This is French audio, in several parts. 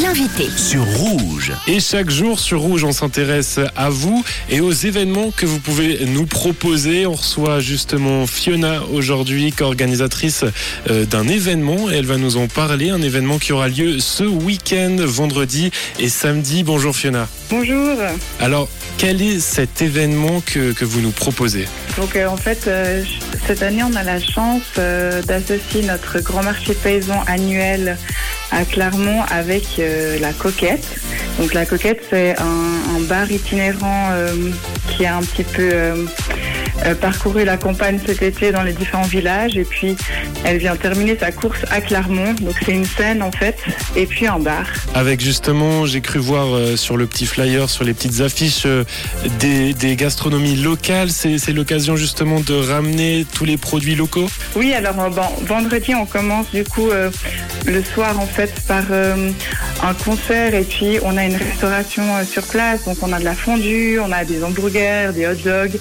L'invité. sur Rouge. Et chaque jour sur Rouge, on s'intéresse à vous et aux événements que vous pouvez nous proposer. On reçoit justement Fiona aujourd'hui, co-organisatrice euh, d'un événement. Et elle va nous en parler. Un événement qui aura lieu ce week-end, vendredi et samedi. Bonjour Fiona. Bonjour. Alors, quel est cet événement que, que vous nous proposez? Donc euh, en fait, euh, cette année, on a la chance euh, d'associer notre grand marché paysan annuel à Clermont avec euh, la Coquette. Donc la Coquette, c'est un, bar itinérant euh, qui a un petit peu euh, parcouru la campagne cet été dans les différents villages et puis elle vient terminer sa course à Clermont. Donc c'est une scène en fait et puis un bar. Avec justement, j'ai cru voir euh, sur le petit flyer, sur les petites affiches, euh, des, des gastronomies locales. C'est l'occasion justement de ramener tous les produits locaux? Oui, alors euh, bon, vendredi, on commence du coup euh, le soir en fait par euh, un concert et puis on a une restauration euh, sur place. Donc on a de la fondue, on a des hamburgers, des hot dogs, euh,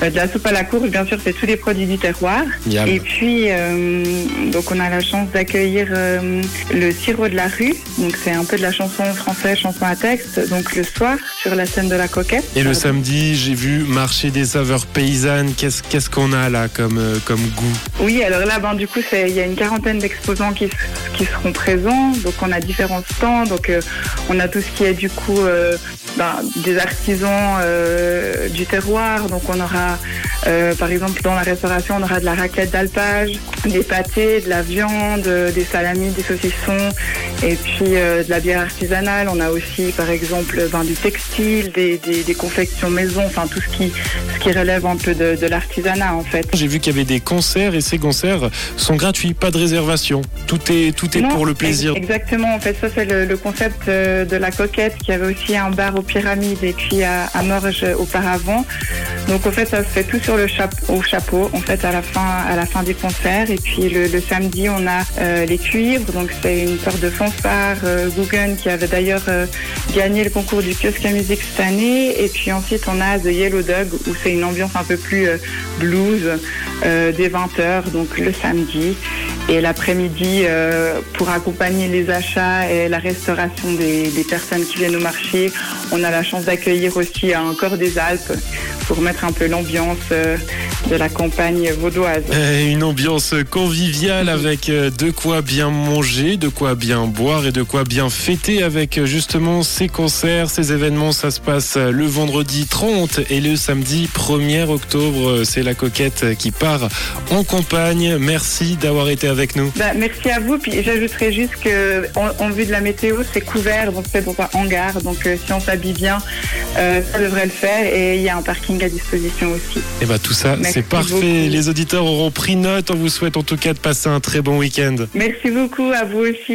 de la soupe à la courge, bien sûr, c'est tous les produits du terroir. Et puis euh, donc on a la chance d'accueillir euh, le sirop de la rue. Donc c'est un peu de la chanson française, chanson à texte. Donc le soir sur la scène de la coquette. Et le samedi, j'ai vu marché des saveurs paysannes. Qu'est-ce qu'est-ce qu'on a là comme, euh, comme goût? Oui, alors là, ben, du coup, il y a une quarantaine d'exposants qui, qui seront présents. Donc, on a différents stands. Donc, euh, on a tout ce qui est du coup euh, ben, des artisans euh, du terroir. Donc, on aura, euh, par exemple, dans la restauration, on aura de la raclette d'alpage, des pâtés, de la viande, euh, des salamis, des saucissons, et puis euh, de la bière artisanale. On a aussi, par exemple, ben, du textile, des, des, des confections maison, enfin tout ce qui, ce qui relève un peu de, de l'artisanat, en fait. J'ai vu qu'il y avait des concerts et ces concerts sont gratuits, pas de réservation. Tout est, tout est Non, pour le plaisir. ex- Exactement, en fait, ça c'est le, le concept de la coquette qui avait aussi un bar aux pyramides et puis à, à Morges auparavant. Donc en fait, ça se fait tout sur le chapeau, au chapeau, en fait, à la fin, à la fin des concerts. Et puis le, samedi, on a euh, les cuivres, donc c'est une sorte de fanfare euh, Guggen qui avait d'ailleurs euh, gagné le concours du kiosque à musique cette année. Et puis ensuite, on a The Yellow Dog où c'est une ambiance un peu plus euh, blues dès 20h, donc le samedi. Et l'après-midi, pour accompagner les achats et la restauration des, des personnes qui viennent au marché, on a la chance d'accueillir aussi un corps des Alpes pour mettre un peu l'ambiance euh, de la campagne vaudoise. Euh, Une ambiance conviviale avec euh, de quoi bien manger, de quoi bien boire et de quoi bien fêter avec euh, justement ces concerts, ces événements. Ça se passe le vendredi 30 et le samedi 1er octobre. C'est la coquette qui part en campagne. Merci d'avoir été avec nous. Bah, merci à vous. Puis j'ajouterais juste que en, en vue de la météo, c'est couvert, donc c'est dans un hangar. Donc euh, si on s'habille bien, euh, ça devrait le faire. Et il y a un parking à disposition aussi. Et bah tout ça, Merci c'est parfait. beaucoup. Les auditeurs auront pris note. On vous souhaite en tout cas de passer un très bon week-end. Merci beaucoup à vous aussi.